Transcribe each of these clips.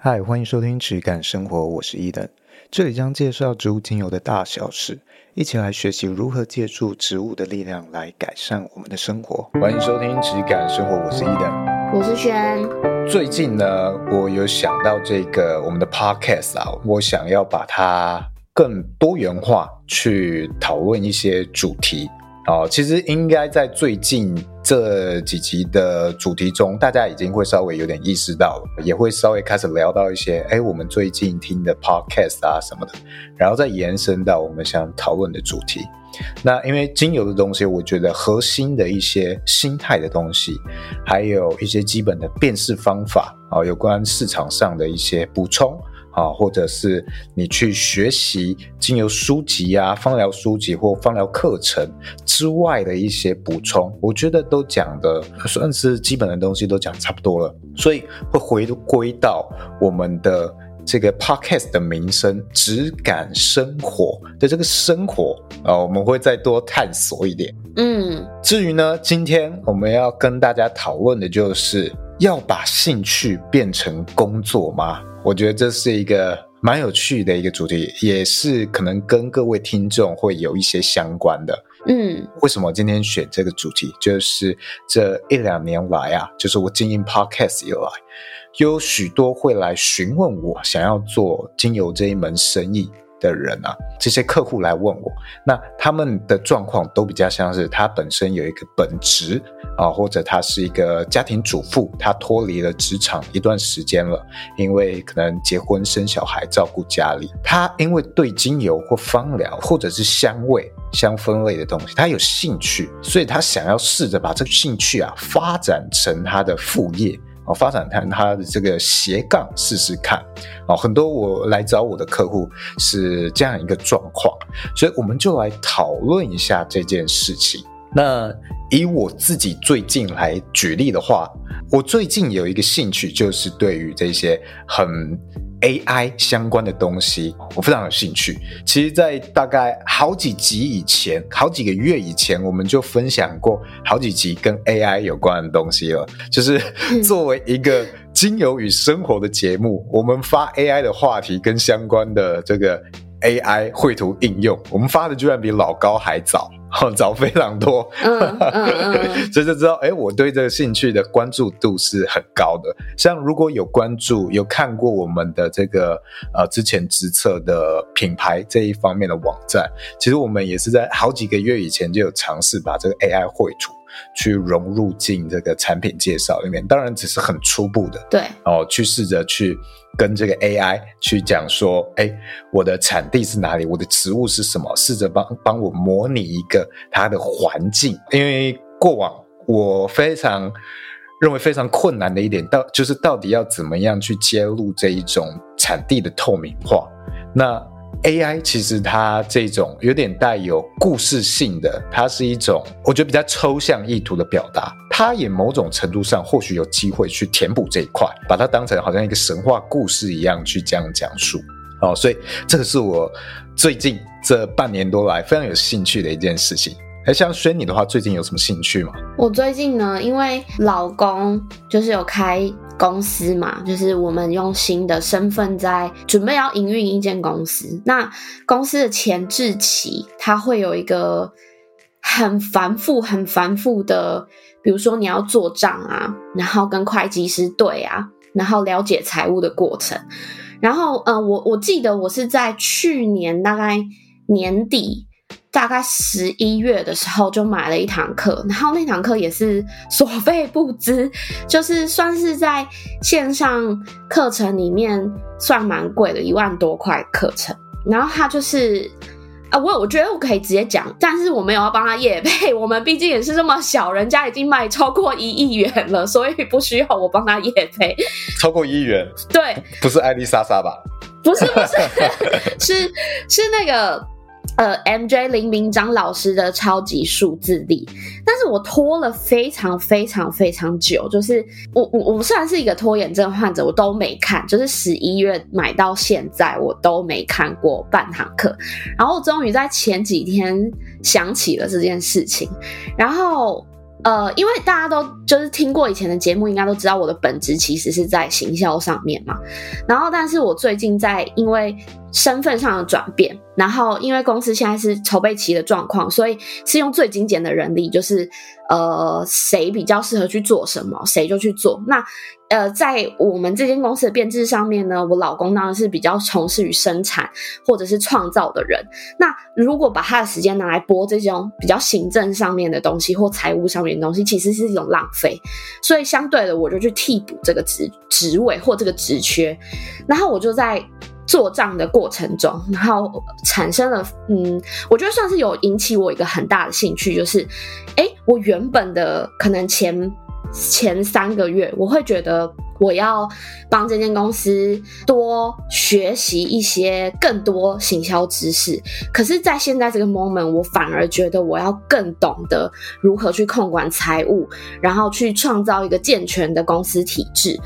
嗨，欢迎收听质感生活，我是伊登。这里将介绍植物精油的大小事，一起来学习如何借助植物的力量来改善我们的生活。欢迎收听质感生活，我是伊登，我是轩。最近呢，我有想到这个我们的 podcast 啊，我想要把它更多元化，去讨论一些主题。哦，其实应该在最近这几集的主题中，大家已经会稍微有点意识到了，也会稍微开始聊到一些，哎，我们最近听的 podcast 啊什么的，然后再延伸到我们想讨论的主题。那因为精油的东西，我觉得核心的一些心态的东西，还有一些基本的辨识方法啊，有关市场上的一些补充。啊，或者是你去学习精油书籍啊、芳疗书籍或芳疗课程之外的一些补充，我觉得都讲的算是基本的东西都讲差不多了，所以会回归到我们的这个 podcast 的名声“只感生活”的这个生活啊，我们会再多探索一点。嗯，至于呢，今天我们要跟大家讨论的就是要把兴趣变成工作吗？我觉得这是一个蛮有趣的一个主题，也是可能跟各位听众会有一些相关的。嗯，为什么今天选这个主题？就是这一两年来啊，就是我经营 Podcast 以来，有许多会来询问我，想要做精油这一门生意。的人啊，这些客户来问我，那他们的状况都比较像是他本身有一个本职啊，或者他是一个家庭主妇，他脱离了职场一段时间了，因为可能结婚生小孩照顾家里，他因为对精油或芳疗或者是香味香氛类的东西，他有兴趣，所以他想要试着把这个兴趣啊发展成他的副业。哦，发展谈他的这个斜杠试试看，哦，很多我来找我的客户是这样一个状况，所以我们就来讨论一下这件事情。那以我自己最近来举例的话，我最近有一个兴趣，就是对于这些很 AI 相关的东西，我非常有兴趣。其实，在大概好几集以前，好几个月以前，我们就分享过好几集跟 AI 有关的东西了。就是作为一个精油与生活的节目，我们发 AI 的话题跟相关的这个 AI 绘图应用，我们发的居然比老高还早。好，早非常多，嗯嗯 嗯，所以就知道，哎，我对这个兴趣的关注度是很高的。像如果有关注、有看过我们的这个呃之前直测的品牌这一方面的网站，其实我们也是在好几个月以前就有尝试把这个 AI 绘图去融入进这个产品介绍里面，当然只是很初步的，对，哦，去试着去。跟这个 AI 去讲说，哎，我的产地是哪里？我的植物是什么？试着帮帮我模拟一个它的环境。因为过往我非常认为非常困难的一点，到就是到底要怎么样去揭露这一种产地的透明化？那。AI 其实它这种有点带有故事性的，它是一种我觉得比较抽象意图的表达。它也某种程度上或许有机会去填补这一块，把它当成好像一个神话故事一样去这样讲述。哦，所以这个是我最近这半年多来非常有兴趣的一件事情。哎，像轩你的话，最近有什么兴趣吗？我最近呢，因为老公就是有开公司嘛，就是我们用新的身份在准备要营运一间公司。那公司的前置期，它会有一个很繁复、很繁复的，比如说你要做账啊，然后跟会计师对啊，然后了解财务的过程。然后，嗯、呃，我我记得我是在去年大概年底。大概十一月的时候就买了一堂课，然后那堂课也是所费不赀，就是算是在线上课程里面算蛮贵的，一万多块课程。然后他就是啊，我我觉得我可以直接讲，但是我没有要帮他业配，我们毕竟也是这么小，人家已经卖超过一亿元了，所以不需要我帮他业配。超过一亿元？对，不是艾丽莎莎吧？不是不是，是是那个。呃，MJ 林明章老师的超级数字力，但是我拖了非常非常非常久，就是我我我虽然是一个拖延症患者，我都没看，就是十一月买到现在，我都没看过半堂课，然后终于在前几天想起了这件事情，然后呃，因为大家都就是听过以前的节目，应该都知道我的本职其实是在行销上面嘛。然后，但是我最近在因为身份上的转变，然后因为公司现在是筹备期的状况，所以是用最精简的人力，就是呃，谁比较适合去做什么，谁就去做。那呃，在我们这间公司的编制上面呢，我老公当然是比较从事于生产或者是创造的人。那如果把他的时间拿来播这种比较行政上面的东西或财务上面的东西，其实是一种浪费。所以相对的，我就去替补这个职职位或这个职缺，然后我就在做账的过程中，然后产生了嗯，我觉得算是有引起我一个很大的兴趣，就是诶，我原本的可能前。前三个月，我会觉得我要帮这间公司多学习一些更多行销知识。可是，在现在这个 moment，我反而觉得我要更懂得如何去控管财务，然后去创造一个健全的公司体制。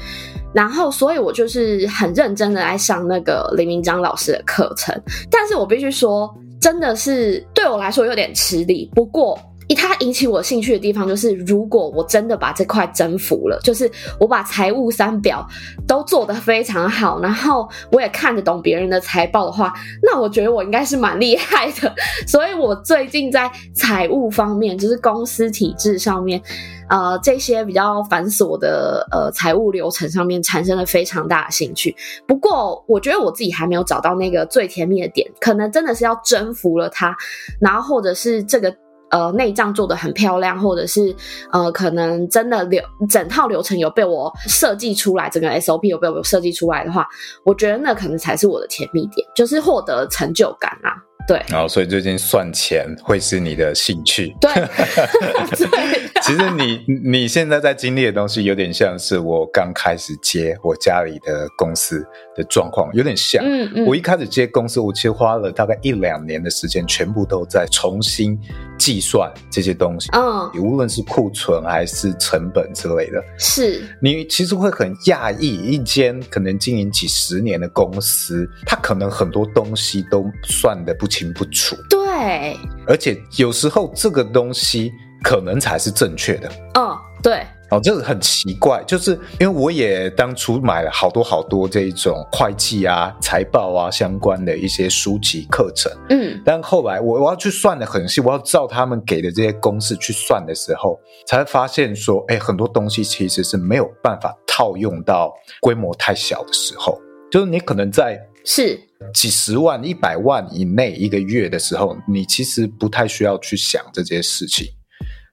然后，所以我就是很认真的来上那个林明章老师的课程。但是我必须说，真的是对我来说有点吃力。不过，它引起我兴趣的地方，就是如果我真的把这块征服了，就是我把财务三表都做得非常好，然后我也看得懂别人的财报的话，那我觉得我应该是蛮厉害的。所以我最近在财务方面，就是公司体制上面，呃，这些比较繁琐的呃财务流程上面，产生了非常大的兴趣。不过，我觉得我自己还没有找到那个最甜蜜的点，可能真的是要征服了它，然后或者是这个。呃，内账做的很漂亮，或者是呃，可能真的流整套流程有被我设计出来，整个 SOP 有被我设计出来的话，我觉得那可能才是我的甜蜜点，就是获得成就感啊。对，然后所以最近算钱会是你的兴趣。对，其实你你现在在经历的东西，有点像是我刚开始接我家里的公司的状况，有点像。嗯嗯。我一开始接公司，我其实花了大概一两年的时间，全部都在重新计算这些东西。嗯。无论是库存还是成本之类的。是。你其实会很讶异，一间可能经营几十年的公司，它可能很多东西都算得不清不楚，对，而且有时候这个东西可能才是正确的。嗯，对，哦，这个很奇怪，就是因为我也当初买了好多好多这种会计啊、财报啊相关的一些书籍课程，嗯，但后来我我要去算的很细，我要照他们给的这些公式去算的时候，才发现说，哎，很多东西其实是没有办法套用到规模太小的时候，就是你可能在。是几十万、一百万以内一个月的时候，你其实不太需要去想这些事情。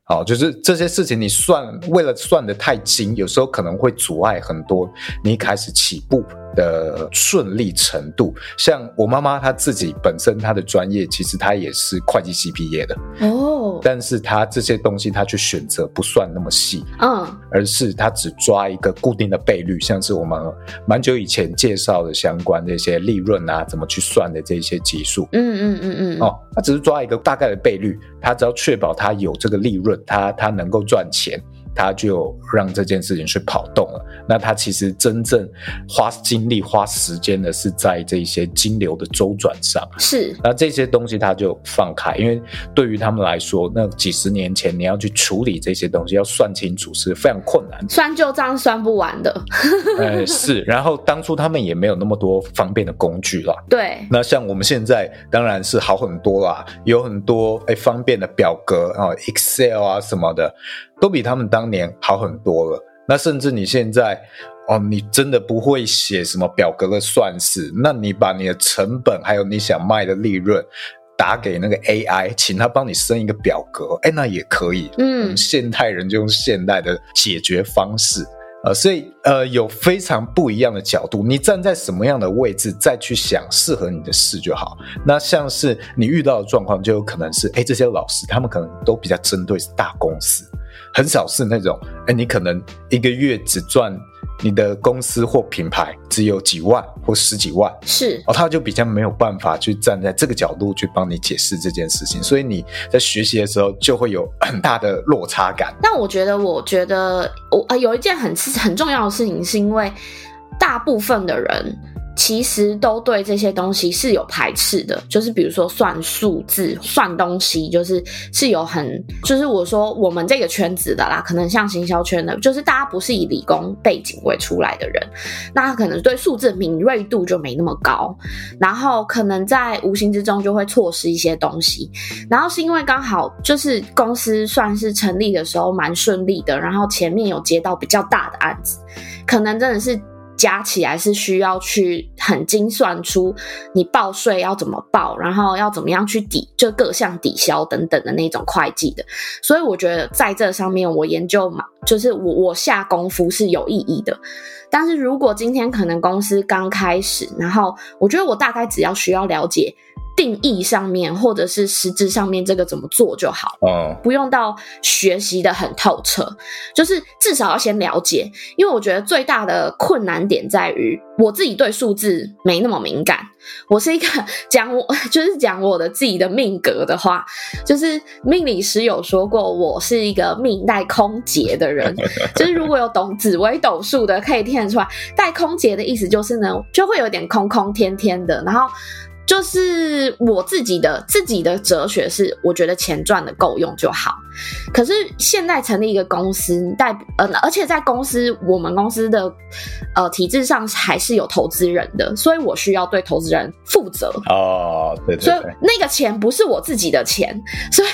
好，就是这些事情你算，为了算得太精，有时候可能会阻碍很多你开始起步的顺利程度，像我妈妈她自己本身她的专业其实她也是会计系毕业的。哦，但是他这些东西他去选择不算那么细，嗯，而是他只抓一个固定的倍率，像是我们蛮久以前介绍的相关的一些利润啊，怎么去算的这些级数，嗯嗯嗯嗯，哦，他只是抓一个大概的倍率，他只要确保他有这个利润，他他能够赚钱。他就让这件事情去跑动了。那他其实真正花精力、花时间的是在这些金流的周转上。是。那这些东西他就放开，因为对于他们来说，那几十年前你要去处理这些东西，要算清楚是非常困难，算旧账算不完的。呃，是。然后当初他们也没有那么多方便的工具啦。对。那像我们现在当然是好很多啦，有很多哎方便的表格啊，Excel 啊什么的。都比他们当年好很多了。那甚至你现在哦，你真的不会写什么表格的算式，那你把你的成本还有你想卖的利润打给那个 AI，请他帮你生一个表格，哎，那也可以。嗯，现代人就用现代的解决方式啊，呃，所以呃，有非常不一样的角度。你站在什么样的位置再去想适合你的事就好。那像是你遇到的状况，就有可能是，哎，这些老师他们可能都比较针对是大公司。很少是那种，哎，你可能一个月只赚你的公司或品牌只有几万或十几万，是哦，他就比较没有办法去站在这个角度去帮你解释这件事情，所以你在学习的时候就会有很大的落差感。那我觉得，我觉得我有一件很很重要的事情，是因为大部分的人。其实都对这些东西是有排斥的，就是比如说算数字、算东西，就是是有很，就是我说我们这个圈子的啦，可能像行销圈的，就是大家不是以理工背景为出来的人，那可能对数字敏锐度就没那么高，然后可能在无形之中就会错失一些东西，然后是因为刚好就是公司算是成立的时候蛮顺利的，然后前面有接到比较大的案子，可能真的是。加起来是需要去很精算出你报税要怎么报，然后要怎么样去抵，就各项抵消等等的那种会计的。所以我觉得在这上面我研究嘛，就是我我下功夫是有意义的。但是如果今天可能公司刚开始，然后我觉得我大概只要需要了解。定义上面，或者是实质上面，这个怎么做就好，嗯，不用到学习的很透彻，就是至少要先了解。因为我觉得最大的困难点在于我自己对数字没那么敏感。我是一个讲我就是讲我的自己的命格的话，就是命理师有说过，我是一个命带空劫的人。就是如果有懂紫微斗数的，可以听得出来，带空劫的意思就是呢，就会有点空空天天的，然后。就是我自己的自己的哲学是，我觉得钱赚的够用就好。可是现在成立一个公司，代呃，而且在公司我们公司的呃体制上还是有投资人的，所以我需要对投资人负责。哦，对对对。所以那个钱不是我自己的钱，所以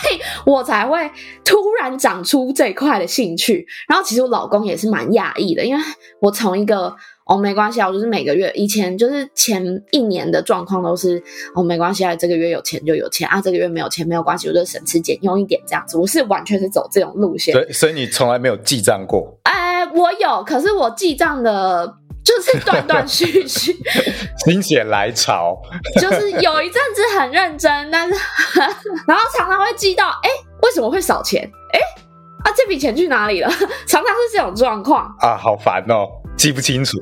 我才会突然长出这一块的兴趣。然后其实我老公也是蛮讶异的，因为我从一个。哦，没关系啊，我就是每个月以前就是前一年的状况都是哦，没关系啊，这个月有钱就有钱啊，这个月没有钱没有关系，我就省吃俭用一点这样子。我是完全是走这种路线，所以所以你从来没有记账过？哎，我有，可是我记账的就是断断续续，心血来潮，就是有一阵子很认真，但是然后常常会记到，哎，为什么会少钱？哎，啊，这笔钱去哪里了？常常是这种状况啊，好烦哦。记不清楚，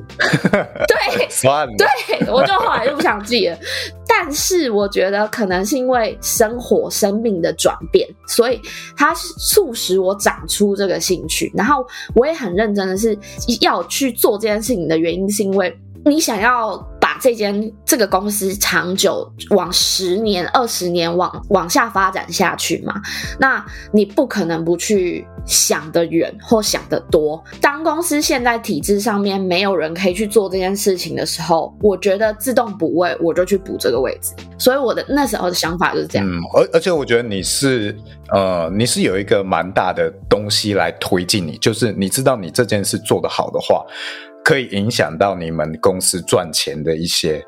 对，算了，对，我就后来就不想记了。但是我觉得可能是因为生活、生命的转变，所以它促使我长出这个兴趣。然后我也很认真的是要去做这件事情的原因，是因为你想要把这间这个公司长久往十年、二十年往往下发展下去嘛？那你不可能不去。想得远或想得多。当公司现在体制上面没有人可以去做这件事情的时候，我觉得自动补位，我就去补这个位置。所以我的那时候的想法就是这样。嗯，而而且我觉得你是呃，你是有一个蛮大的东西来推进你，就是你知道你这件事做得好的话，可以影响到你们公司赚钱的一些。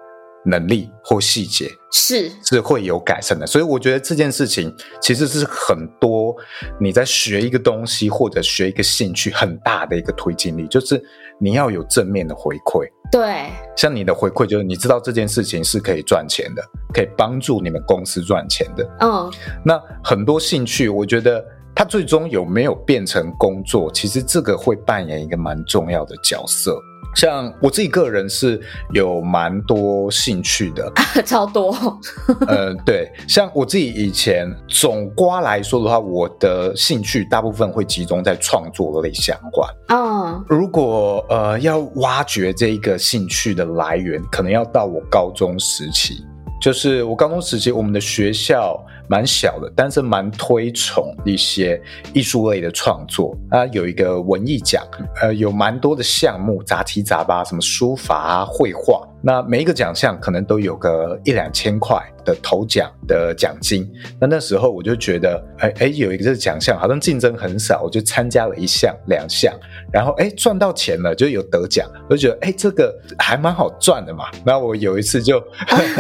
能力或细节是是会有改善的，所以我觉得这件事情其实是很多你在学一个东西或者学一个兴趣很大的一个推进力，就是你要有正面的回馈。对，像你的回馈就是你知道这件事情是可以赚钱的，可以帮助你们公司赚钱的。嗯，那很多兴趣，我觉得它最终有没有变成工作，其实这个会扮演一个蛮重要的角色。像我自己个人是有蛮多兴趣的，超多。呃，对，像我自己以前总瓜来说的话，我的兴趣大部分会集中在创作类相关。嗯，如果呃要挖掘这一个兴趣的来源，可能要到我高中时期。就是我高中时期，我们的学校蛮小的，但是蛮推崇一些艺术类的创作。啊，有一个文艺奖，呃，有蛮多的项目，杂七杂八，什么书法啊、绘画。那每一个奖项可能都有个一两千块的头奖的奖金。那那时候我就觉得，哎哎，有一个这个奖项好像竞争很少，我就参加了一项、两项，然后哎赚到钱了，就有得奖，我就觉得哎这个还蛮好赚的嘛。那我有一次就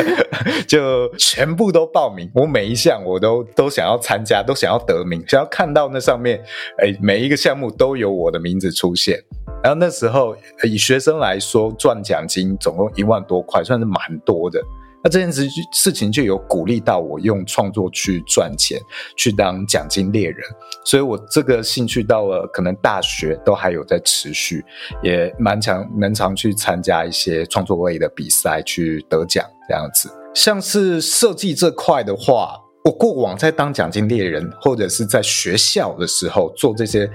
就全部都报名，我每一项我都都想要参加，都想要得名，想要看到那上面哎每一个项目都有我的名字出现。然后那时候以学生来说，赚奖金总共一万多块，算是蛮多的。那这件事事情就有鼓励到我用创作去赚钱，去当奖金猎人。所以我这个兴趣到了可能大学都还有在持续，也蛮常蛮常去参加一些创作类的比赛去得奖这样子。像是设计这块的话，我过往在当奖金猎人或者是在学校的时候做这些。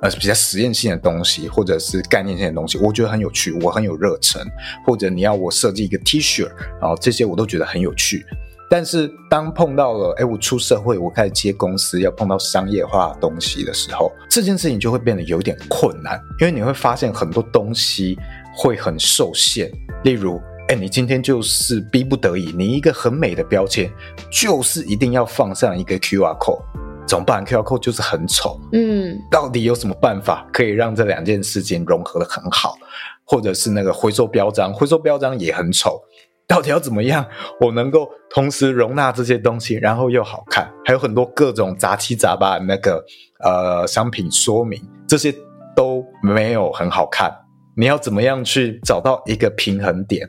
呃比较实验性的东西，或者是概念性的东西，我觉得很有趣，我很有热忱。或者你要我设计一个 T 恤，然后这些我都觉得很有趣。但是当碰到了，哎，我出社会，我开始接公司，要碰到商业化东西的时候，这件事情就会变得有点困难，因为你会发现很多东西会很受限。例如，哎，你今天就是逼不得已，你一个很美的标签，就是一定要放上一个 QR code，怎么办 code 就是很丑，嗯，到底有什么办法可以让这两件事情融合的很好？或者是那个回收标章，回收标章也很丑。到底要怎么样，我能够同时容纳这些东西，然后又好看？还有很多各种杂七杂八的那个呃商品说明，这些都没有很好看。你要怎么样去找到一个平衡点？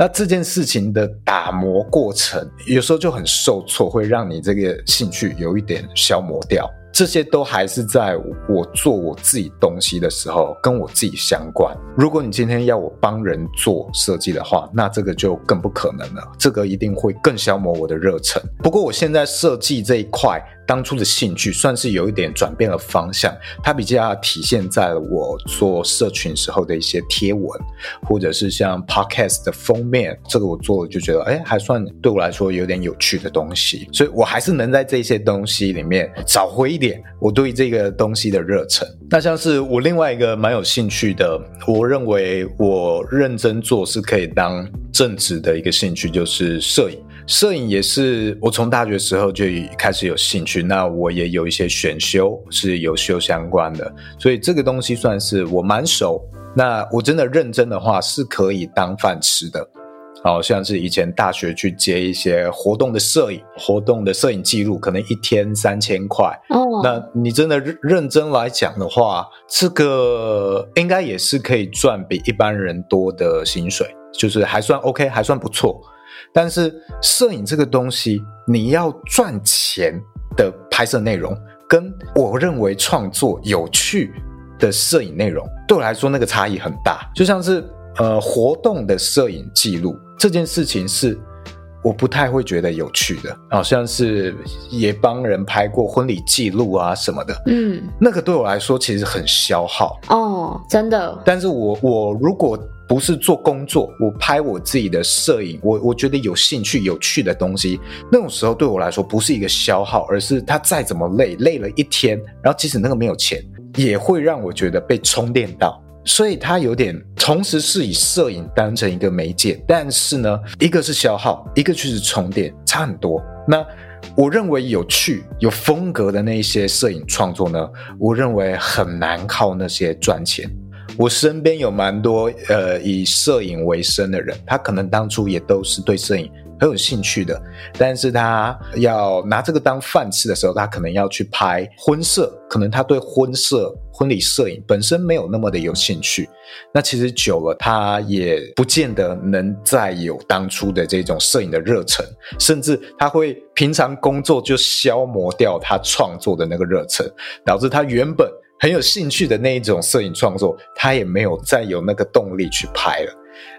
那这件事情的打磨过程，有时候就很受挫，会让你这个兴趣有一点消磨掉。这些都还是在我做我自己东西的时候跟我自己相关。如果你今天要我帮人做设计的话，那这个就更不可能了。这个一定会更消磨我的热忱。不过我现在设计这一块。当初的兴趣算是有一点转变了方向，它比较体现在我做社群时候的一些贴文，或者是像 podcast 的封面，这个我做了就觉得，哎，还算对我来说有点有趣的东西，所以我还是能在这些东西里面找回一点我对这个东西的热忱。那像是我另外一个蛮有兴趣的，我认为我认真做是可以当正职的一个兴趣，就是摄影。摄影也是我从大学时候就开始有兴趣，那我也有一些选修是有修相关的，所以这个东西算是我蛮熟。那我真的认真的话是可以当饭吃的，好像是以前大学去接一些活动的摄影，活动的摄影记录，可能一天三千块。哦，那你真的认真来讲的话，这个应该也是可以赚比一般人多的薪水，就是还算 OK，还算不错。但是摄影这个东西，你要赚钱的拍摄内容，跟我认为创作有趣的摄影内容，对我来说那个差异很大。就像是呃活动的摄影记录这件事情，是我不太会觉得有趣的。好像是也帮人拍过婚礼记录啊什么的，嗯，那个对我来说其实很消耗哦，真的。但是我我如果不是做工作，我拍我自己的摄影，我我觉得有兴趣、有趣的东西，那种时候对我来说不是一个消耗，而是他再怎么累，累了一天，然后即使那个没有钱，也会让我觉得被充电到。所以他有点同时是以摄影当成一个媒介，但是呢，一个是消耗，一个就是充电，差很多。那我认为有趣、有风格的那一些摄影创作呢，我认为很难靠那些赚钱。我身边有蛮多呃以摄影为生的人，他可能当初也都是对摄影很有兴趣的，但是他要拿这个当饭吃的时候，他可能要去拍婚摄，可能他对婚摄、婚礼摄影本身没有那么的有兴趣。那其实久了，他也不见得能再有当初的这种摄影的热忱，甚至他会平常工作就消磨掉他创作的那个热忱，导致他原本。很有兴趣的那一种摄影创作，他也没有再有那个动力去拍了，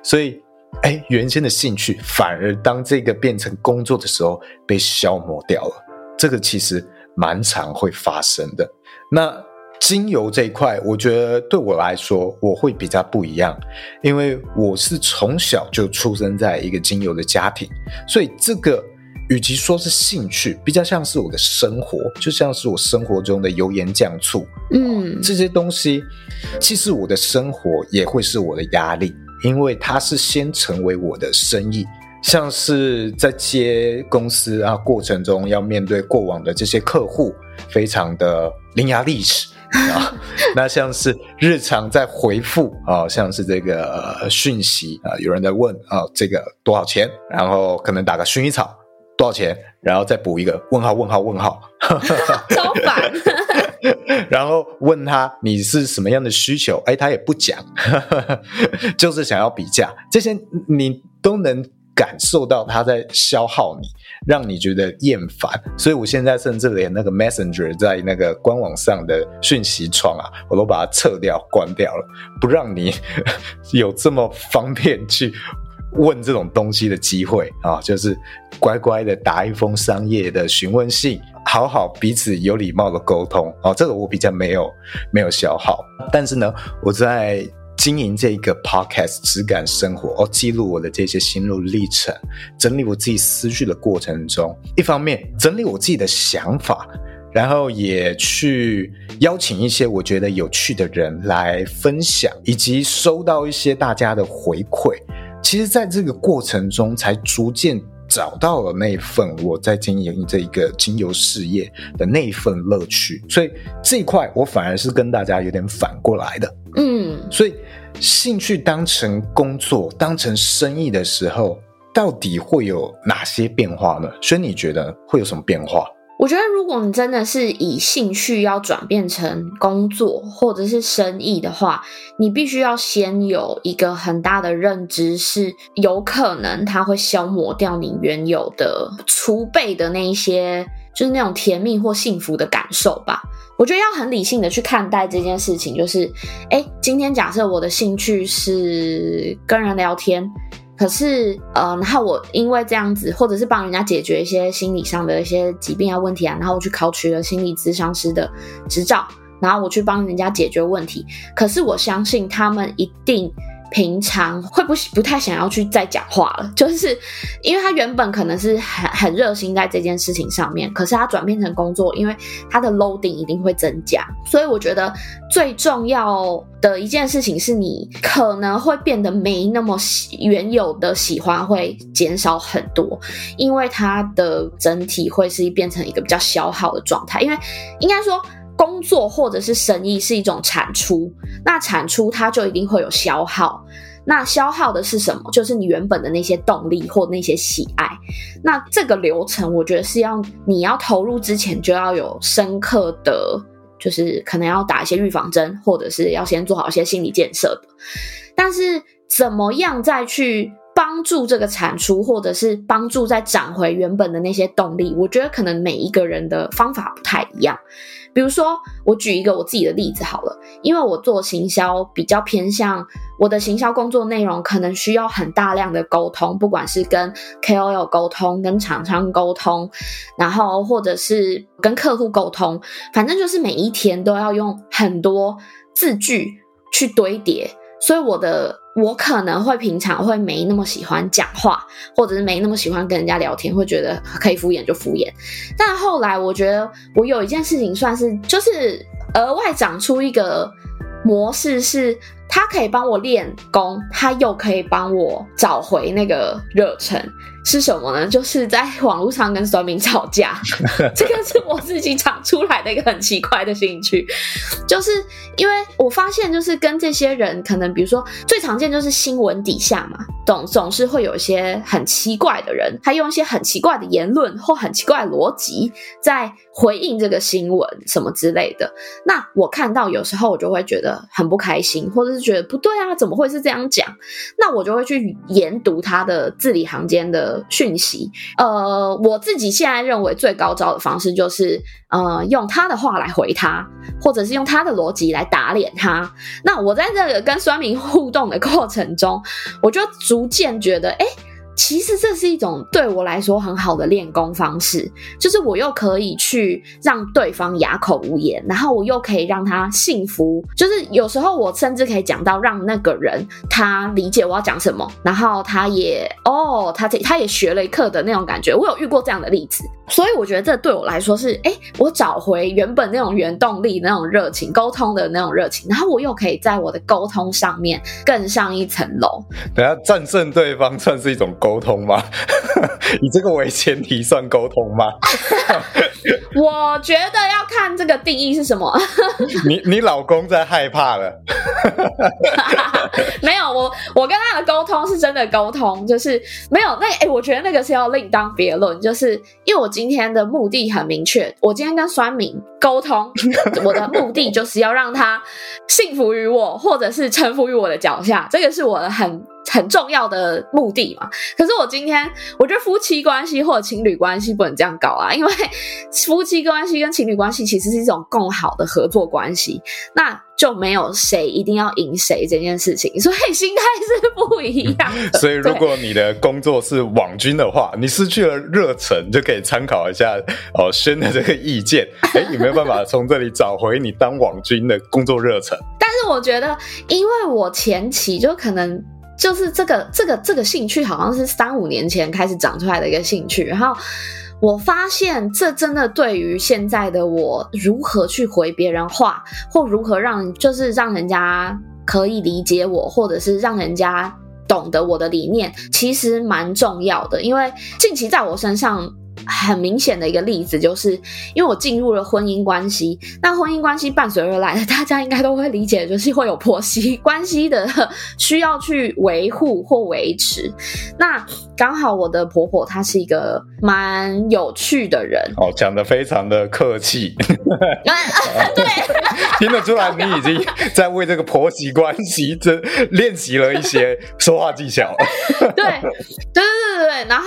所以，哎，原先的兴趣反而当这个变成工作的时候被消磨掉了，这个其实蛮常会发生的。那精油这一块，我觉得对我来说我会比较不一样，因为我是从小就出生在一个精油的家庭，所以这个。与其说是兴趣，比较像是我的生活，就像是我生活中的油盐酱醋，嗯，这些东西，其实我的生活也会是我的压力，因为它是先成为我的生意，像是在接公司啊过程中要面对过往的这些客户，非常的伶牙俐齿啊，那像是日常在回复啊，像是这个讯息啊，有人在问啊，这个多少钱，然后可能打个薰衣草。多少钱？然后再补一个问号，问号，问号，超烦。然后问他你是什么样的需求？哎，他也不讲，就是想要比价。这些你都能感受到他在消耗你，让你觉得厌烦。所以我现在甚至连那个 Messenger 在那个官网上的讯息窗啊，我都把它撤掉、关掉了，不让你有这么方便去。问这种东西的机会啊，就是乖乖的打一封商业的询问信，好好彼此有礼貌的沟通啊。这个我比较没有没有消耗，但是呢，我在经营这个 podcast 质感生活哦，记录我的这些心路历程，整理我自己思绪的过程中，一方面整理我自己的想法。然后也去邀请一些我觉得有趣的人来分享，以及收到一些大家的回馈。其实，在这个过程中，才逐渐找到了那份我在经营这一个精油事业的那一份乐趣。所以这一块，我反而是跟大家有点反过来的。嗯，所以兴趣当成工作、当成生意的时候，到底会有哪些变化呢？所以你觉得会有什么变化？我觉得，如如果你真的是以兴趣要转变成工作或者是生意的话，你必须要先有一个很大的认知，是有可能它会消磨掉你原有的储备的那一些，就是那种甜蜜或幸福的感受吧。我觉得要很理性的去看待这件事情，就是，诶，今天假设我的兴趣是跟人聊天。可是，呃，然后我因为这样子，或者是帮人家解决一些心理上的一些疾病啊问题啊，然后我去考取了心理咨商师的执照，然后我去帮人家解决问题。可是我相信他们一定。平常会不不太想要去再讲话了，就是因为他原本可能是很很热心在这件事情上面，可是他转变成工作，因为他的 loading 一定会增加，所以我觉得最重要的一件事情是你可能会变得没那么喜原有的喜欢会减少很多，因为它的整体会是变成一个比较消耗的状态，因为应该说。工作或者是生意是一种产出，那产出它就一定会有消耗，那消耗的是什么？就是你原本的那些动力或那些喜爱。那这个流程，我觉得是要你要投入之前就要有深刻的，就是可能要打一些预防针，或者是要先做好一些心理建设的。但是怎么样再去帮助这个产出，或者是帮助再涨回原本的那些动力？我觉得可能每一个人的方法不太一样。比如说，我举一个我自己的例子好了，因为我做行销比较偏向我的行销工作内容，可能需要很大量的沟通，不管是跟 KOL 沟通、跟厂商沟通，然后或者是跟客户沟通，反正就是每一天都要用很多字句去堆叠，所以我的。我可能会平常会没那么喜欢讲话，或者是没那么喜欢跟人家聊天，会觉得可以敷衍就敷衍。但后来我觉得我有一件事情算是就是额外长出一个模式，是它可以帮我练功，它又可以帮我找回那个热忱。是什么呢？就是在网络上跟酸民吵架，这个是我自己长出来的一个很奇怪的兴趣，就是因为我发现，就是跟这些人可能，比如说最常见就是新闻底下嘛，总总是会有一些很奇怪的人，他用一些很奇怪的言论或很奇怪的逻辑在回应这个新闻什么之类的。那我看到有时候我就会觉得很不开心，或者是觉得不对啊，怎么会是这样讲？那我就会去研读他的字里行间的。讯息，呃，我自己现在认为最高招的方式就是，呃，用他的话来回他，或者是用他的逻辑来打脸他。那我在这个跟酸民互动的过程中，我就逐渐觉得，哎。其实这是一种对我来说很好的练功方式，就是我又可以去让对方哑口无言，然后我又可以让他幸福。就是有时候我甚至可以讲到让那个人他理解我要讲什么，然后他也哦，他他也学了一课的那种感觉。我有遇过这样的例子，所以我觉得这对我来说是，哎，我找回原本那种原动力、那种热情、沟通的那种热情，然后我又可以在我的沟通上面更上一层楼。等下战胜对方算是一种沟。沟通吗？以这个为前提算沟通吗？我觉得要看这个定义是什么。你你老公在害怕了？没有，我我跟他的沟通是真的沟通，就是没有那哎、欸，我觉得那个是要另当别论。就是因为我今天的目的很明确，我今天跟酸民沟通，我的目的就是要让他信服于我，或者是臣服于我的脚下，这个是我的很。很重要的目的嘛，可是我今天我觉得夫妻关系或者情侣关系不能这样搞啊，因为夫妻关系跟情侣关系其实是一种更好的合作关系，那就没有谁一定要赢谁这件事情，所以心心态是不一样的。所以，如果你的工作是网军的话，你失去了热忱，就可以参考一下哦轩的这个意见。哎，有没有办法从这里找回你当网军的工作热忱？但是我觉得，因为我前期就可能就是这个这个这个兴趣，好像是三五年前开始长出来的一个兴趣，然后。我发现这真的对于现在的我，如何去回别人话，或如何让就是让人家可以理解我，或者是让人家懂得我的理念，其实蛮重要的。因为近期在我身上。很明显的一个例子，就是因为我进入了婚姻关系，那婚姻关系伴随而来的，大家应该都会理解，就是会有婆媳 关系的需要去维护或维持。那刚好我的婆婆她是一个蛮有趣的人，哦，讲的非常的客气，对，听得出来你已经在为这个婆媳关系这练习了一些说话技巧，对，对对对对对，然后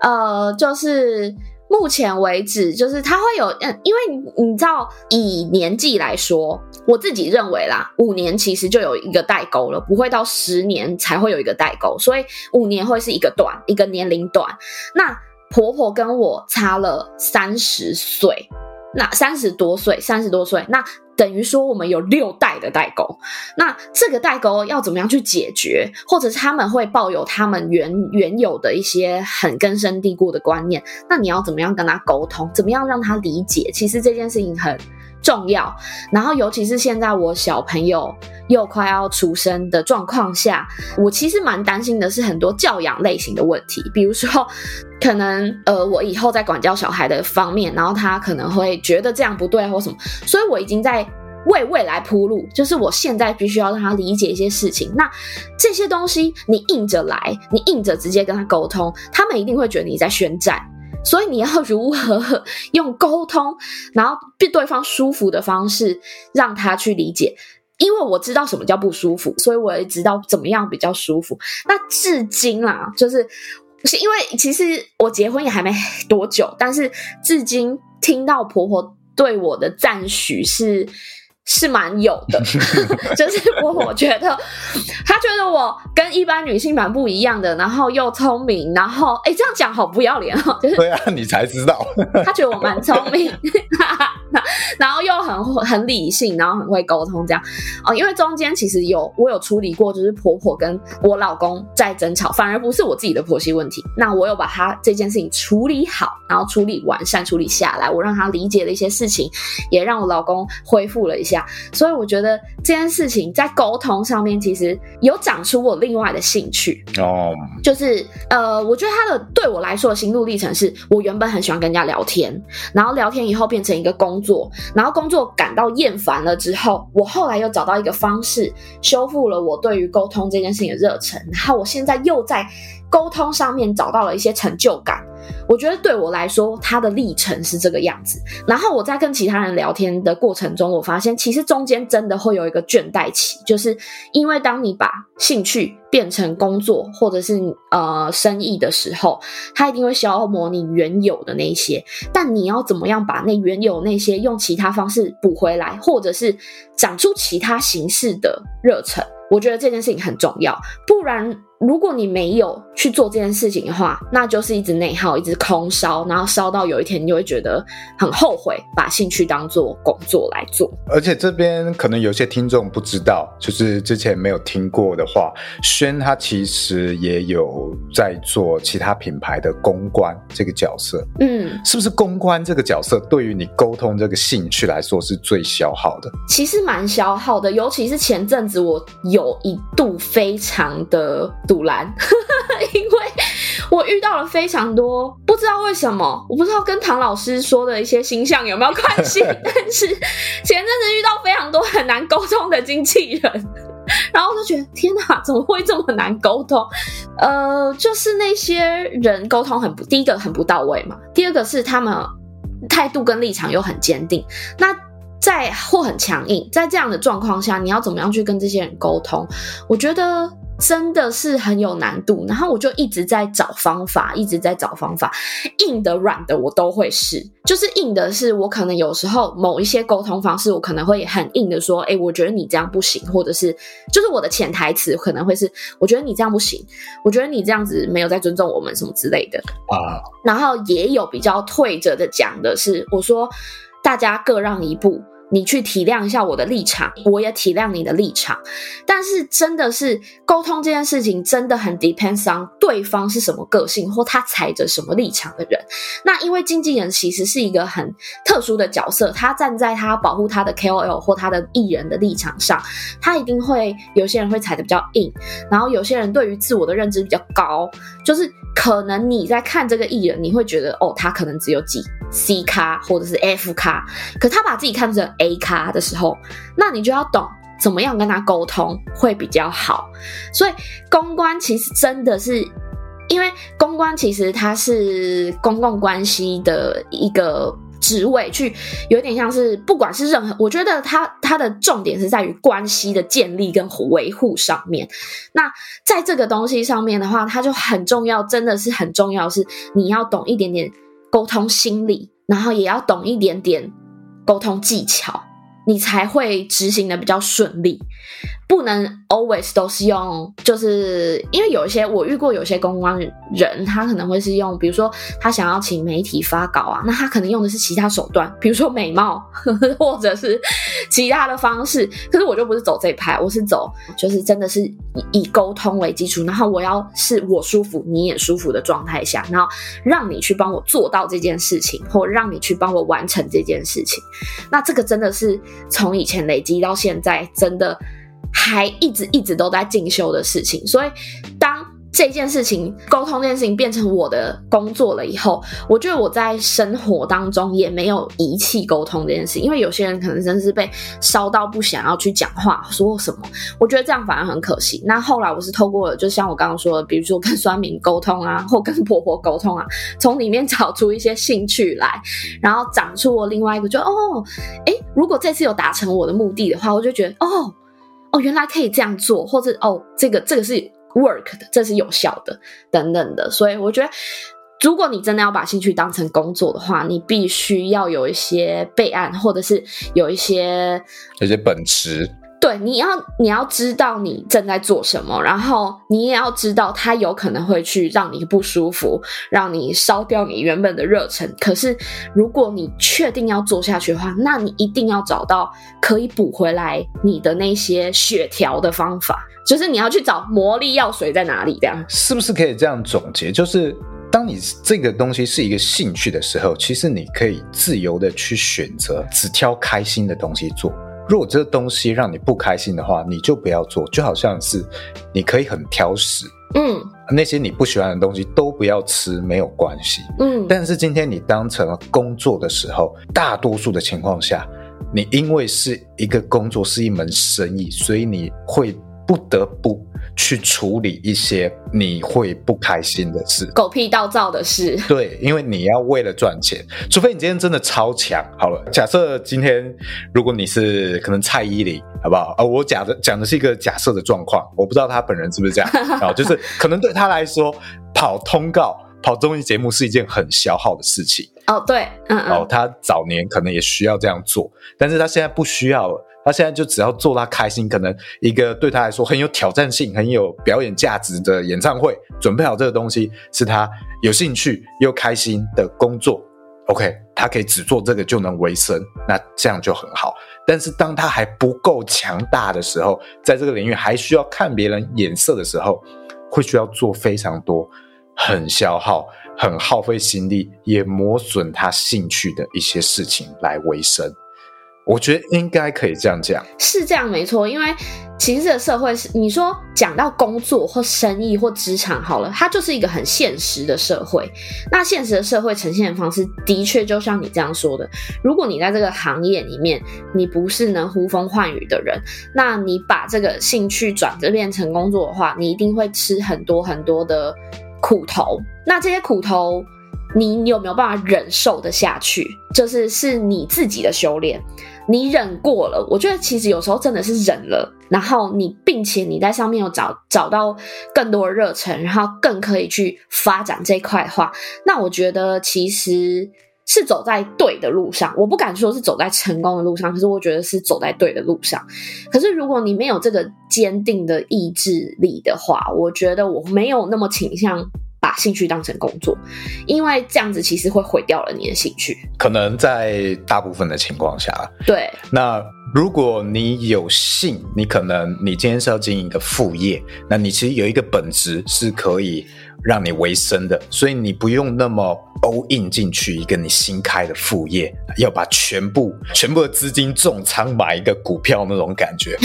呃，就是。目前为止，就是他会有，嗯，因为你知道，以年纪来说，我自己认为啦，五年其实就有一个代沟了，不会到十年才会有一个代沟，所以五年会是一个短，一个年龄短。那婆婆跟我差了三十岁，那三十多岁，三十多岁，那。等于说我们有六代的代沟，那这个代沟要怎么样去解决？或者是他们会抱有他们原原有的一些很根深蒂固的观念，那你要怎么样跟他沟通？怎么样让他理解？其实这件事情很重要。然后尤其是现在我小朋友又快要出生的状况下，我其实蛮担心的是很多教养类型的问题，比如说可能呃我以后在管教小孩的方面，然后他可能会觉得这样不对或什么，所以我已经在。为未来铺路，就是我现在必须要让他理解一些事情。那这些东西你硬着来，你硬着直接跟他沟通，他们一定会觉得你在宣战。所以你要如何 用沟通，然后对对方舒服的方式让他去理解？因为我知道什么叫不舒服，所以我也知道怎么样比较舒服。那至今啦，就是是因为其实我结婚也还没多久，但是至今听到婆婆对我的赞许是。是蛮有的，就是我我觉得，他觉得我跟一般女性蛮不一样的，然后又聪明，然后哎，这样讲好不要脸哦，就是对啊，你才知道，他觉得我蛮聪明，然后又很很理性，然后很会沟通，这样哦，因为中间其实有我有处理过，就是婆婆跟我老公在争吵，反而不是我自己的婆媳问题，那我有把他这件事情处理好，然后处理完善，处理下来，我让他理解了一些事情，也让我老公恢复了一下。所以我觉得这件事情在沟通上面，其实有长出我另外的兴趣哦。Oh. 就是呃，我觉得他的对我来说的心路历程是，我原本很喜欢跟人家聊天，然后聊天以后变成一个工作，然后工作感到厌烦了之后，我后来又找到一个方式，修复了我对于沟通这件事情的热忱，然后我现在又在沟通上面找到了一些成就感。我觉得对我来说，他的历程是这个样子。然后我在跟其他人聊天的过程中，我发现其实中间真的会有一个倦怠期，就是因为当你把兴趣变成工作或者是呃生意的时候，它一定会消磨你原有的那些。但你要怎么样把那原有那些用其他方式补回来，或者是长出其他形式的热忱？我觉得这件事情很重要，不然。如果你没有去做这件事情的话，那就是一直内耗，一直空烧，然后烧到有一天你就会觉得很后悔，把兴趣当做工作来做。而且这边可能有些听众不知道，就是之前没有听过的话，轩他其实也有在做其他品牌的公关这个角色。嗯，是不是公关这个角色对于你沟通这个兴趣来说是最消耗的？其实蛮消耗的，尤其是前阵子我有一度非常的。赌烂，因为我遇到了非常多，不知道为什么，我不知道跟唐老师说的一些星象有没有关系，但是前阵子遇到非常多很难沟通的经纪人，然后我就觉得天哪，怎么会这么难沟通？呃，就是那些人沟通很不，第一个很不到位嘛，第二个是他们态度跟立场又很坚定，那在或很强硬，在这样的状况下，你要怎么样去跟这些人沟通？我觉得。真的是很有难度，然后我就一直在找方法，一直在找方法，硬的软的我都会试。就是硬的是我可能有时候某一些沟通方式，我可能会很硬的说，诶，我觉得你这样不行，或者是就是我的潜台词可能会是，我觉得你这样不行，我觉得你这样子没有在尊重我们什么之类的啊。然后也有比较退着的讲的是，我说大家各让一步。你去体谅一下我的立场，我也体谅你的立场。但是真的是沟通这件事情，真的很 depends on 对方是什么个性，或他踩着什么立场的人。那因为经纪人其实是一个很特殊的角色，他站在他保护他的 KOL 或他的艺人的立场上，他一定会有些人会踩的比较硬，然后有些人对于自我的认知比较高，就是可能你在看这个艺人，你会觉得哦，他可能只有几。C 咖或者是 F 咖，可他把自己看成 A 咖的时候，那你就要懂怎么样跟他沟通会比较好。所以公关其实真的是，因为公关其实它是公共关系的一个职位，去有点像是不管是任何，我觉得它它的重点是在于关系的建立跟维护上面。那在这个东西上面的话，它就很重要，真的是很重要，是你要懂一点点。沟通心理，然后也要懂一点点沟通技巧，你才会执行的比较顺利。不能 always 都是用，就是因为有一些我遇过有些公关人，他可能会是用，比如说他想要请媒体发稿啊，那他可能用的是其他手段，比如说美貌，呵呵，或者是其他的方式。可是我就不是走这一派，我是走就是真的是以以沟通为基础，然后我要是我舒服你也舒服的状态下，然后让你去帮我做到这件事情，或让你去帮我完成这件事情。那这个真的是从以前累积到现在，真的。还一直一直都在进修的事情，所以当这件事情沟通这件事情变成我的工作了以后，我觉得我在生活当中也没有遗弃沟通这件事，因为有些人可能真是被烧到不想要去讲话说什么，我觉得这样反而很可惜。那后来我是透过了，就像我刚刚说的，比如说跟酸民沟通啊，或跟婆婆沟通啊，从里面找出一些兴趣来，然后长出我另外一个就，哦，诶，如果这次有达成我的目的的话，我就觉得哦。原来可以这样做，或者哦，这个这个是 work 的，这是有效的，等等的。所以我觉得，如果你真的要把兴趣当成工作的话，你必须要有一些备案，或者是有一些有些本事。对，你要你要知道你正在做什么，然后你也要知道它有可能会去让你不舒服，让你烧掉你原本的热忱。可是如果你确定要做下去的话，那你一定要找到可以补回来你的那些血条的方法，就是你要去找魔力药水在哪里。这样是不是可以这样总结？就是当你这个东西是一个兴趣的时候，其实你可以自由的去选择，只挑开心的东西做。如果这个东西让你不开心的话，你就不要做。就好像是你可以很挑食，嗯，那些你不喜欢的东西都不要吃，没有关系，嗯。但是今天你当成了工作的时候，大多数的情况下，你因为是一个工作，是一门生意，所以你会。不得不去处理一些你会不开心的事，狗屁倒灶的事。对，因为你要为了赚钱，除非你今天真的超强。好了，假设今天如果你是可能蔡依林，好不好？啊，我假的讲的是一个假设的状况，我不知道他本人是不是这样啊，就是可能对他来说，跑通告、跑综艺节目是一件很消耗的事情。哦，对，嗯嗯，哦，他早年可能也需要这样做，但是他现在不需要了。他现在就只要做他开心，可能一个对他来说很有挑战性、很有表演价值的演唱会，准备好这个东西是他有兴趣又开心的工作。OK，他可以只做这个就能维生，那这样就很好。但是当他还不够强大的时候，在这个领域还需要看别人眼色的时候，会需要做非常多很消耗、很耗费心力，也磨损他兴趣的一些事情来维生。我觉得应该可以这样讲，是这样没错。因为其实这个社会是你说讲到工作或生意或职场好了，它就是一个很现实的社会。那现实的社会呈现的方式的确就像你这样说的，如果你在这个行业里面，你不是能呼风唤雨的人，那你把这个兴趣转折变成工作的话，你一定会吃很多很多的苦头。那这些苦头，你有没有办法忍受得下去？就是是你自己的修炼。你忍过了，我觉得其实有时候真的是忍了，然后你并且你在上面有找找到更多的热忱，然后更可以去发展这一块的话，那我觉得其实是走在对的路上。我不敢说是走在成功的路上，可是我觉得是走在对的路上。可是如果你没有这个坚定的意志力的话，我觉得我没有那么倾向。把兴趣当成工作，因为这样子其实会毁掉了你的兴趣。可能在大部分的情况下，对。那如果你有幸，你可能你今天是要经营一个副业，那你其实有一个本职是可以。让你维生的，所以你不用那么 all in 进去一个你新开的副业，要把全部全部的资金重仓买一个股票那种感觉，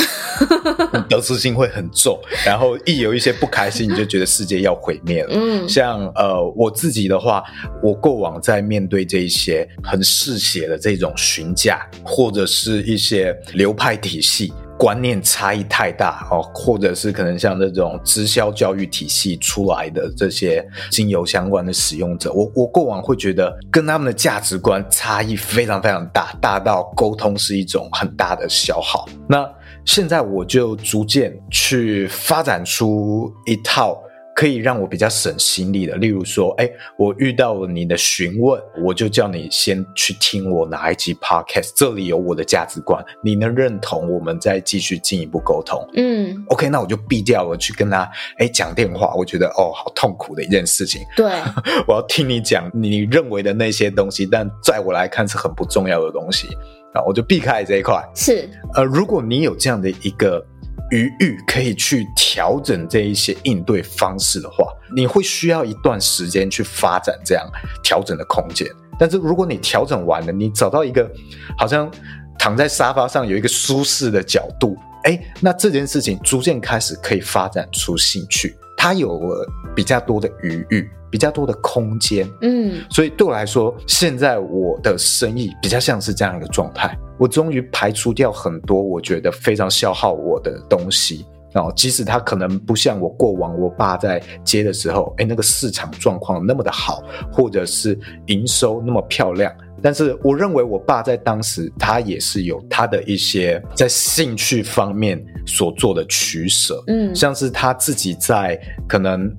得失心会很重。然后一有一些不开心，你就觉得世界要毁灭了。嗯，像呃我自己的话，我过往在面对这一些很嗜血的这种询价，或者是一些流派体系。观念差异太大哦，或者是可能像这种直销教育体系出来的这些精油相关的使用者，我我过往会觉得跟他们的价值观差异非常非常大，大到沟通是一种很大的消耗。那现在我就逐渐去发展出一套。可以让我比较省心力的，例如说，哎，我遇到了你的询问，我就叫你先去听我哪一集 podcast，这里有我的价值观，你能认同，我们再继续进一步沟通。嗯，OK，那我就避掉了去跟他哎讲电话，我觉得哦，好痛苦的一件事情。对，我要听你讲你认为的那些东西，但在我来看是很不重要的东西啊，我就避开这一块。是，呃，如果你有这样的一个。余裕可以去调整这一些应对方式的话，你会需要一段时间去发展这样调整的空间。但是如果你调整完了，你找到一个好像躺在沙发上有一个舒适的角度，哎，那这件事情逐渐开始可以发展出兴趣，它有了比较多的余裕。比较多的空间，嗯，所以对我来说，现在我的生意比较像是这样一个状态。我终于排除掉很多我觉得非常消耗我的东西，然后即使它可能不像我过往我爸在接的时候，哎，那个市场状况那么的好，或者是营收那么漂亮，但是我认为我爸在当时他也是有他的一些在兴趣方面所做的取舍，嗯，像是他自己在可能。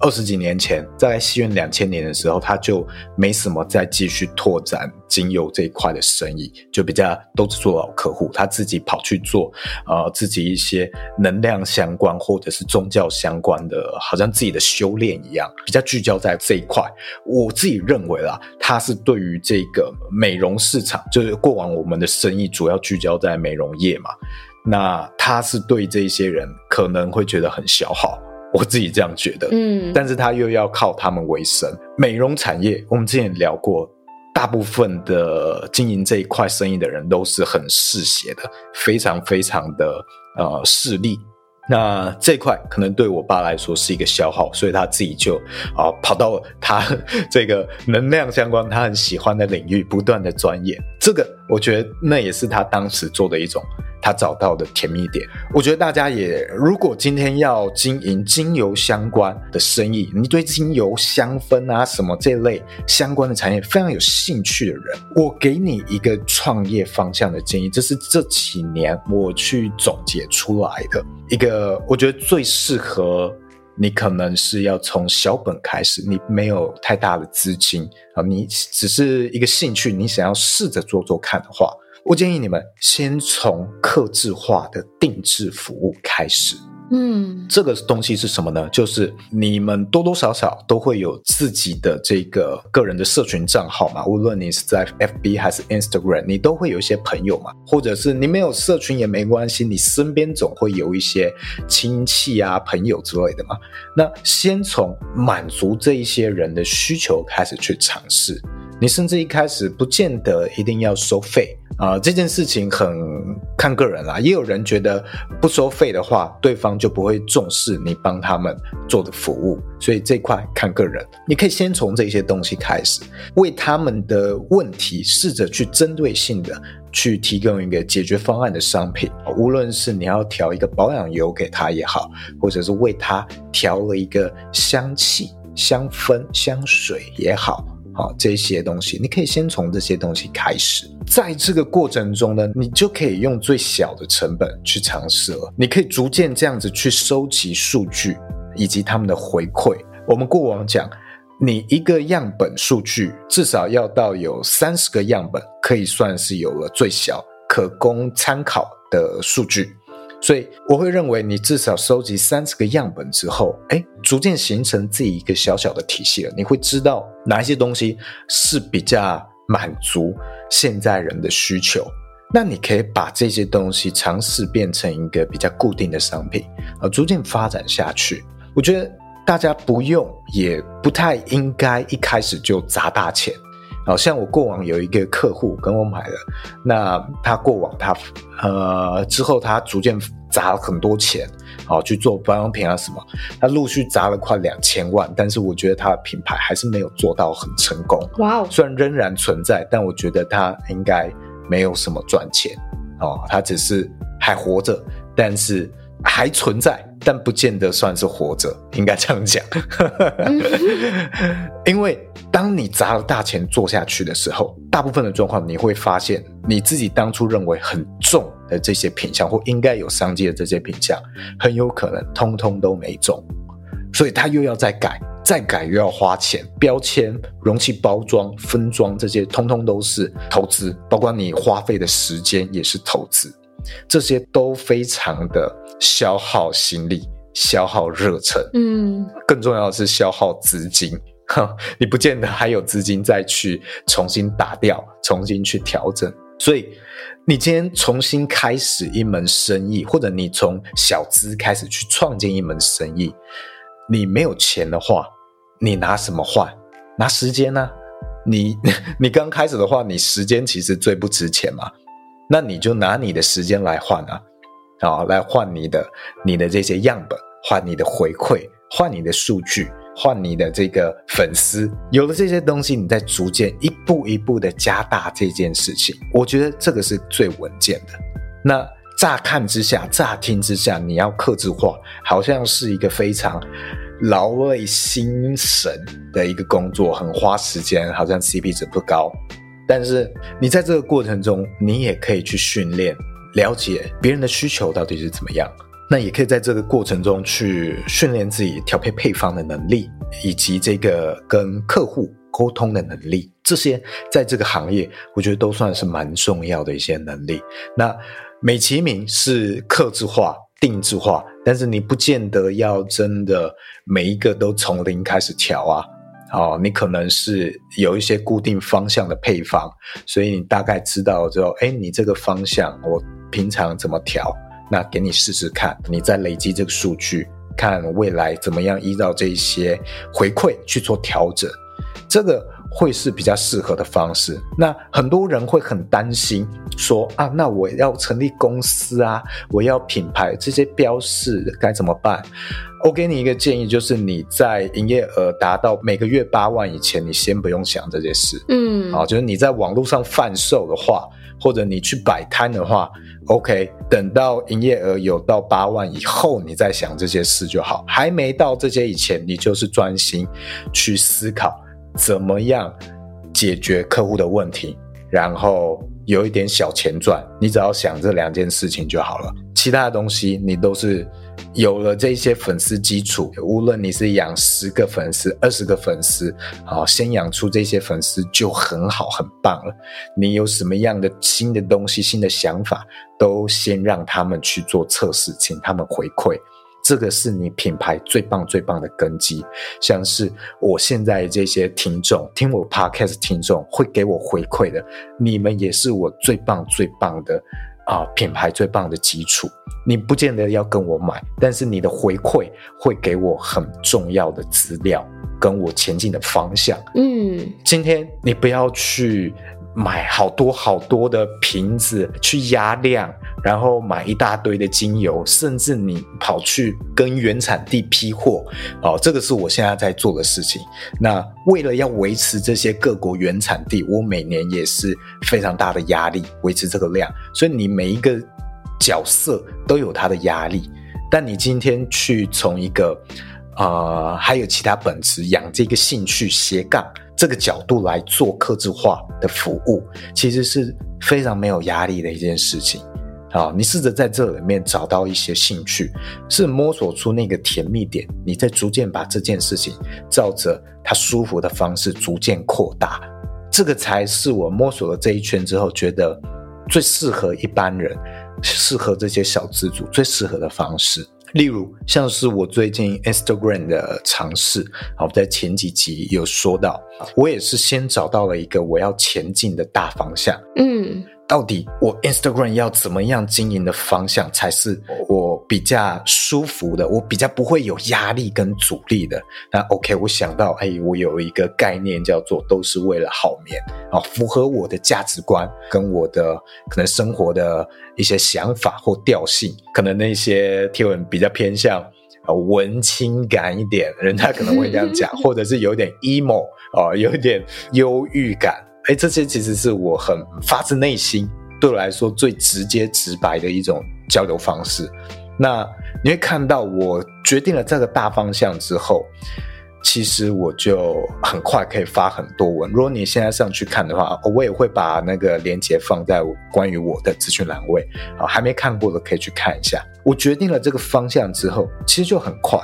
二十几年前，在西元两千年的时候，他就没什么再继续拓展精油这一块的生意，就比较都是做老客户。他自己跑去做，呃，自己一些能量相关或者是宗教相关的，好像自己的修炼一样，比较聚焦在这一块。我自己认为啦，他是对于这个美容市场，就是过往我们的生意主要聚焦在美容业嘛，那他是对这些人可能会觉得很消耗。我自己这样觉得，嗯，但是他又要靠他们为生。美容产业，我们之前聊过，大部分的经营这一块生意的人都是很嗜血的，非常非常的呃势利。那这块可能对我爸来说是一个消耗，所以他自己就啊、呃、跑到他这个能量相关他很喜欢的领域，不断的钻研。这个我觉得那也是他当时做的一种。他找到的甜蜜点，我觉得大家也，如果今天要经营精油相关的生意，你对精油香氛啊什么这类相关的产业非常有兴趣的人，我给你一个创业方向的建议，这是这几年我去总结出来的一个，我觉得最适合你，可能是要从小本开始，你没有太大的资金啊，你只是一个兴趣，你想要试着做做看的话。我建议你们先从客制化的定制服务开始。嗯，这个东西是什么呢？就是你们多多少少都会有自己的这个个人的社群账号嘛，无论你是在 FB 还是 Instagram，你都会有一些朋友嘛，或者是你没有社群也没关系，你身边总会有一些亲戚啊、朋友之类的嘛。那先从满足这一些人的需求开始去尝试，你甚至一开始不见得一定要收费。啊、这件事情很看个人啦。也有人觉得不收费的话，对方就不会重视你帮他们做的服务。所以这块看个人，你可以先从这些东西开始，为他们的问题试着去针对性的去提供一个解决方案的商品。无论是你要调一个保养油给他也好，或者是为他调了一个香气、香氛、香水也好。啊，这些东西，你可以先从这些东西开始，在这个过程中呢，你就可以用最小的成本去尝试了。你可以逐渐这样子去收集数据以及他们的回馈。我们过往讲，你一个样本数据至少要到有三十个样本，可以算是有了最小可供参考的数据。所以我会认为，你至少收集三十个样本之后，哎，逐渐形成自己一个小小的体系了。你会知道哪一些东西是比较满足现在人的需求，那你可以把这些东西尝试变成一个比较固定的商品，啊逐渐发展下去。我觉得大家不用，也不太应该一开始就砸大钱。好像我过往有一个客户跟我买了，那他过往他呃之后他逐渐砸了很多钱，好去做保养品啊什么，他陆续砸了快两千万，但是我觉得他的品牌还是没有做到很成功。哇哦，虽然仍然存在，但我觉得他应该没有什么赚钱哦，他只是还活着，但是还存在。但不见得算是活着，应该这样讲。因为当你砸了大钱做下去的时候，大部分的状况你会发现，你自己当初认为很重的这些品相或应该有商机的这些品相，很有可能通通都没中，所以他又要再改，再改又要花钱，标签、容器包装、分装这些，通通都是投资，包括你花费的时间也是投资。这些都非常的消耗心力、消耗热忱，嗯，更重要的是消耗资金，哈，你不见得还有资金再去重新打掉、重新去调整。所以，你今天重新开始一门生意，或者你从小资开始去创建一门生意，你没有钱的话，你拿什么换？拿时间呢？你 你刚开始的话，你时间其实最不值钱嘛。那你就拿你的时间来换啊，啊，来换你的你的这些样本，换你的回馈，换你的数据，换你的这个粉丝。有了这些东西，你再逐渐一步一步的加大这件事情，我觉得这个是最稳健的。那乍看之下，乍听之下，你要克制化，好像是一个非常劳累心神的一个工作，很花时间，好像 CP 值不高。但是你在这个过程中，你也可以去训练、了解别人的需求到底是怎么样。那也可以在这个过程中去训练自己调配配方的能力，以及这个跟客户沟通的能力。这些在这个行业，我觉得都算是蛮重要的一些能力。那美其名是客制化、定制化，但是你不见得要真的每一个都从零开始调啊。哦，你可能是有一些固定方向的配方，所以你大概知道之后，哎，你这个方向我平常怎么调，那给你试试看，你再累积这个数据，看未来怎么样依照这些回馈去做调整，这个会是比较适合的方式。那很多人会很担心说啊，那我要成立公司啊，我要品牌这些标示该怎么办？我给你一个建议，就是你在营业额达到每个月八万以前，你先不用想这些事。嗯，啊，就是你在网络上贩售的话，或者你去摆摊的话，OK，等到营业额有到八万以后，你再想这些事就好。还没到这些以前，你就是专心去思考怎么样解决客户的问题，然后有一点小钱赚，你只要想这两件事情就好了。其他的东西你都是。有了这些粉丝基础，无论你是养十个粉丝、二十个粉丝，好，先养出这些粉丝就很好、很棒了。你有什么样的新的东西、新的想法，都先让他们去做测试，请他们回馈，这个是你品牌最棒、最棒的根基。像是我现在这些听众，听我 Podcast 听众会给我回馈的，你们也是我最棒、最棒的。啊，品牌最棒的基础，你不见得要跟我买，但是你的回馈会给我很重要的资料，跟我前进的方向。嗯，今天你不要去。买好多好多的瓶子去压量，然后买一大堆的精油，甚至你跑去跟原产地批货，哦，这个是我现在在做的事情。那为了要维持这些各国原产地，我每年也是非常大的压力维持这个量，所以你每一个角色都有它的压力。但你今天去从一个，呃，还有其他本职养这个兴趣斜杠。这个角度来做客制化的服务，其实是非常没有压力的一件事情。啊，你试着在这里面找到一些兴趣，是摸索出那个甜蜜点，你再逐渐把这件事情照着它舒服的方式逐渐扩大，这个才是我摸索了这一圈之后觉得最适合一般人、适合这些小资主最适合的方式。例如，像是我最近 Instagram 的尝试，好，在前几集有说到，我也是先找到了一个我要前进的大方向，嗯。到底我 Instagram 要怎么样经营的方向才是我比较舒服的，我比较不会有压力跟阻力的？那 OK，我想到，哎，我有一个概念叫做“都是为了好眠”啊，符合我的价值观跟我的可能生活的一些想法或调性。可能那些贴文比较偏向啊文青感一点，人家可能会这样讲，或者是有点 emo 啊，有点忧郁感。哎，这些其实是我很发自内心，对我来说最直接直白的一种交流方式。那你会看到，我决定了这个大方向之后，其实我就很快可以发很多文。如果你现在上去看的话，我也会把那个链接放在关于我的资讯栏位啊，还没看过的可以去看一下。我决定了这个方向之后，其实就很快。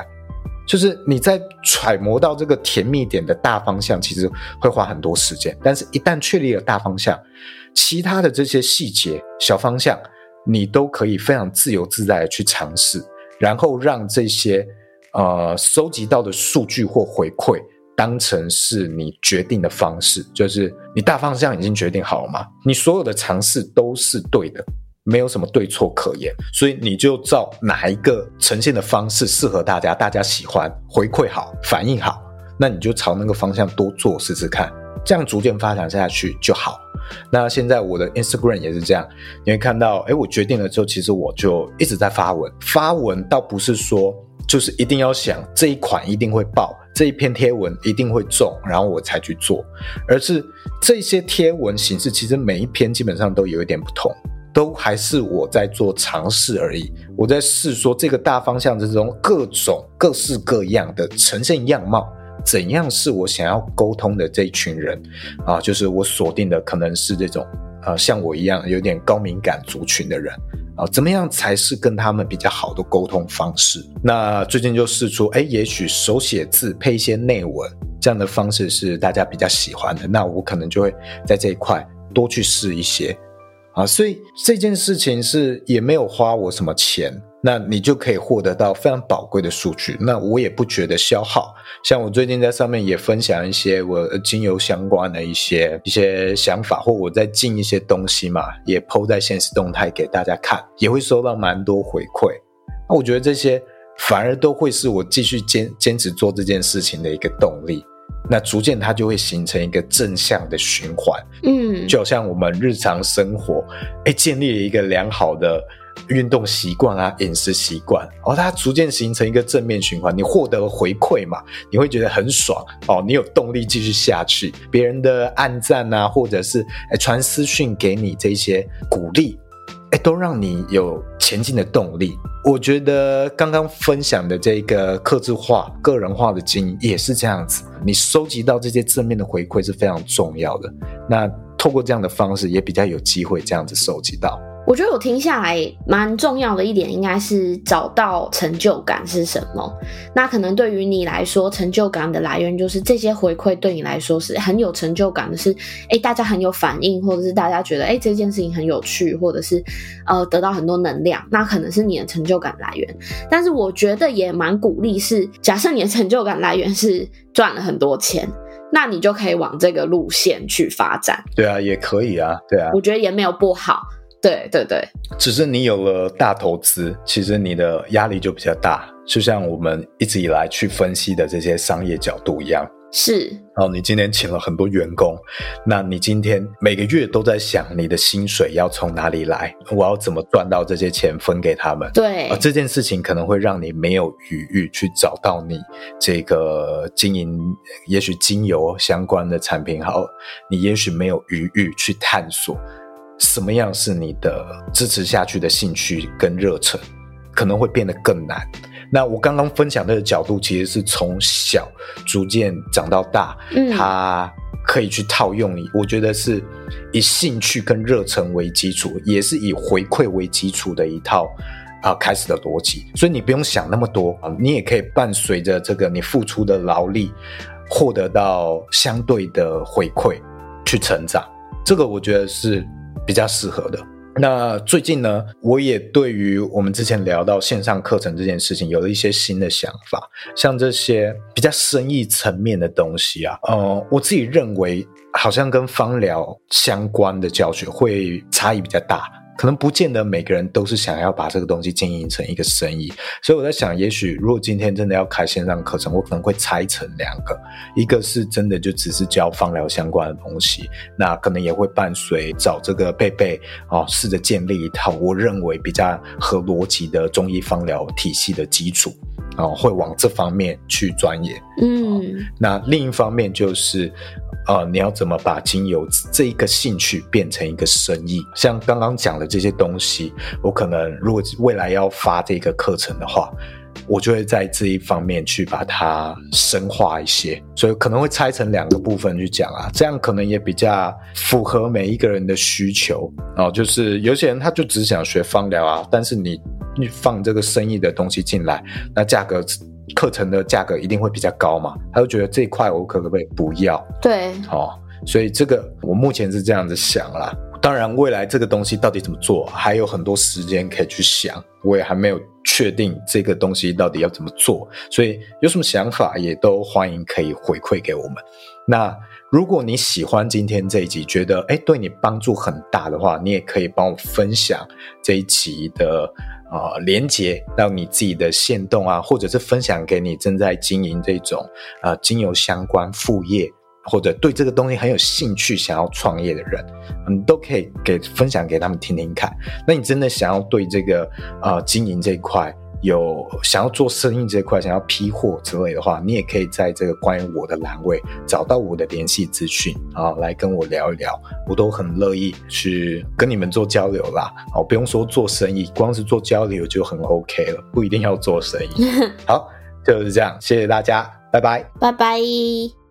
就是你在揣摩到这个甜蜜点的大方向，其实会花很多时间。但是，一旦确立了大方向，其他的这些细节、小方向，你都可以非常自由自在的去尝试，然后让这些呃收集到的数据或回馈当成是你决定的方式。就是你大方向已经决定好了吗？你所有的尝试都是对的。没有什么对错可言，所以你就照哪一个呈现的方式适合大家，大家喜欢，回馈好，反应好，那你就朝那个方向多做试试看，这样逐渐发展下去就好。那现在我的 Instagram 也是这样，你会看到，诶，我决定了之后，其实我就一直在发文。发文倒不是说就是一定要想这一款一定会爆，这一篇贴文一定会中，然后我才去做，而是这些贴文形式其实每一篇基本上都有一点不同。都还是我在做尝试而已，我在试说这个大方向之中各种各式各样的呈现样貌，怎样是我想要沟通的这一群人啊？就是我锁定的可能是这种啊，像我一样有点高敏感族群的人啊，怎么样才是跟他们比较好的沟通方式？那最近就试出，哎，也许手写字配一些内文这样的方式是大家比较喜欢的，那我可能就会在这一块多去试一些。啊，所以这件事情是也没有花我什么钱，那你就可以获得到非常宝贵的数据。那我也不觉得消耗。像我最近在上面也分享一些我精油相关的一些一些想法，或我在进一些东西嘛，也抛在现实动态给大家看，也会收到蛮多回馈。那我觉得这些反而都会是我继续坚坚持做这件事情的一个动力。那逐渐它就会形成一个正向的循环，嗯，就好像我们日常生活，哎，建立了一个良好的运动习惯啊，饮食习惯，哦它逐渐形成一个正面循环，你获得回馈嘛，你会觉得很爽哦，你有动力继续下去，别人的暗赞啊，或者是哎传私讯给你这些鼓励。都让你有前进的动力。我觉得刚刚分享的这个客制化、个人化的经营也是这样子。你收集到这些正面的回馈是非常重要的。那透过这样的方式，也比较有机会这样子收集到。我觉得我听下来蛮重要的一点，应该是找到成就感是什么。那可能对于你来说，成就感的来源就是这些回馈对你来说是很有成就感的，是诶大家很有反应，或者是大家觉得诶这件事情很有趣，或者是呃得到很多能量，那可能是你的成就感来源。但是我觉得也蛮鼓励是，假设你的成就感来源是赚了很多钱，那你就可以往这个路线去发展。对啊，也可以啊，对啊，我觉得也没有不好。对对对，只是你有了大投资，其实你的压力就比较大，就像我们一直以来去分析的这些商业角度一样。是，哦你今天请了很多员工，那你今天每个月都在想你的薪水要从哪里来，我要怎么赚到这些钱分给他们？对，而这件事情可能会让你没有余裕去找到你这个经营，也许精油相关的产品好，你也许没有余裕去探索。什么样是你的支持下去的兴趣跟热忱，可能会变得更难。那我刚刚分享的角度，其实是从小逐渐长到大，嗯，他可以去套用你，我觉得是以兴趣跟热忱为基础，也是以回馈为基础的一套啊、呃、开始的逻辑。所以你不用想那么多啊，你也可以伴随着这个你付出的劳力，获得到相对的回馈去成长。这个我觉得是比较适合的。那最近呢，我也对于我们之前聊到线上课程这件事情有了一些新的想法，像这些比较生意层面的东西啊，呃，我自己认为好像跟芳疗相关的教学会差异比较大。可能不见得每个人都是想要把这个东西经营成一个生意，所以我在想，也许如果今天真的要开线上课程，我可能会拆成两个，一个是真的就只是教方疗相关的东西，那可能也会伴随找这个贝贝哦，试着建立一套我认为比较合逻辑的中医方疗体系的基础，哦，会往这方面去钻研。嗯，那另一方面就是。呃，你要怎么把精油这一个兴趣变成一个生意？像刚刚讲的这些东西，我可能如果未来要发这个课程的话，我就会在这一方面去把它深化一些，所以可能会拆成两个部分去讲啊，这样可能也比较符合每一个人的需求哦。就是有些人他就只想学芳疗啊，但是你你放这个生意的东西进来，那价格。课程的价格一定会比较高嘛？他就觉得这一块我可不可以不要？对，好、哦，所以这个我目前是这样子想啦。当然，未来这个东西到底怎么做，还有很多时间可以去想。我也还没有确定这个东西到底要怎么做，所以有什么想法也都欢迎可以回馈给我们。那如果你喜欢今天这一集，觉得诶对你帮助很大的话，你也可以帮我分享这一集的。啊，连接到你自己的线动啊，或者是分享给你正在经营这种呃精油相关副业，或者对这个东西很有兴趣想要创业的人，你都可以给分享给他们听听看。那你真的想要对这个呃经营这一块，有想要做生意这块，想要批货之类的话，你也可以在这个关于我的栏位找到我的联系资讯啊，来跟我聊一聊，我都很乐意去跟你们做交流啦。哦，不用说做生意，光是做交流就很 OK 了，不一定要做生意。好，就是这样，谢谢大家，拜拜，拜拜。